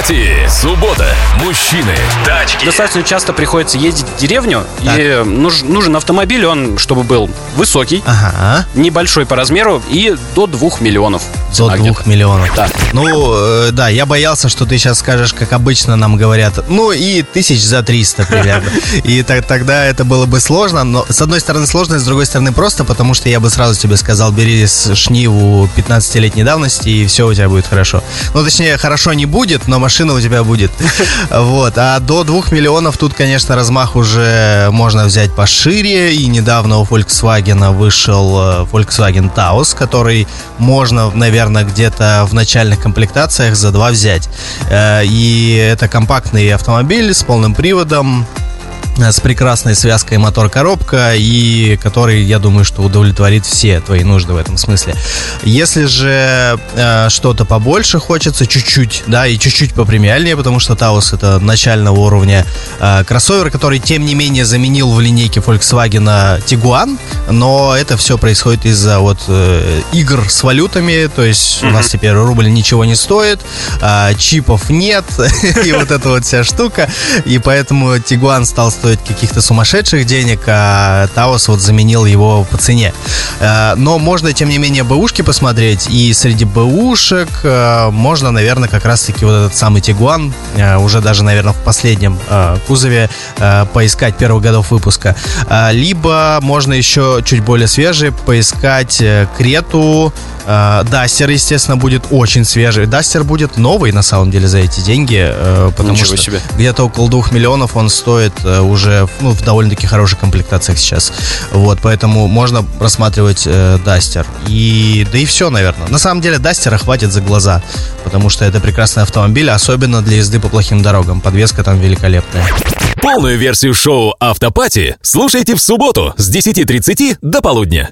Автопати. Суббота. Мужчины. Тачки. Достаточно часто приходится ездить в деревню, и нуж- нужен автомобиль, он, чтобы был высокий, Ага. небольшой по размеру и до 2 миллионов. До цена двух где-то. миллионов. Да. Ну, э, да, я боялся, что ты сейчас скажешь, как обычно нам говорят, ну и тысяч за 300 примерно. И так- тогда это было бы сложно, но с одной стороны сложно, с другой стороны просто, потому что я бы сразу тебе сказал, бери шниву 15-летней давности, и все у тебя будет хорошо. Ну, точнее, хорошо не будет, но машина у тебя будет. Вот. А до 2 миллионов тут, конечно, размах уже можно взять пошире. И недавно у Volkswagen вышел э, Volkswagen Taos, который можно, наверное, где-то в начальных комплектациях за два взять. Э, И это компактный автомобиль с полным приводом, с прекрасной связкой мотор-коробка и который, я думаю, что удовлетворит все твои нужды в этом смысле. Если же э, что-то побольше хочется, чуть-чуть, да, и чуть-чуть попремиальнее, потому что Taos это начального уровня э, кроссовер, который, тем не менее, заменил в линейке Volkswagen Tiguan, но это все происходит из-за вот э, игр с валютами, то есть у нас теперь рубль ничего не стоит, а, чипов нет, и вот эта вот вся штука, и поэтому Tiguan стал стоить каких-то сумасшедших денег, а Taos вот заменил его по цене. Э, Но можно, тем не менее, бэушки посмотреть, и среди бэушек э, можно, наверное, как раз-таки вот этот самый Tiguan, э, уже даже, наверное, в последнем кузове поискать первых годов выпуска. Либо можно еще чуть более свежий поискать Крету, Дастер, естественно, будет очень свежий. Дастер будет новый, на самом деле, за эти деньги, э, потому Ничего что себе. где-то около двух миллионов он стоит э, уже ну, в довольно-таки хороших комплектациях сейчас. Вот, поэтому можно рассматривать э, Дастер. И, да и все, наверное. На самом деле Дастера хватит за глаза, потому что это прекрасный автомобиль, особенно для езды по плохим дорогам. Подвеска там великолепная. Полную версию шоу Автопати слушайте в субботу с 10.30 до полудня.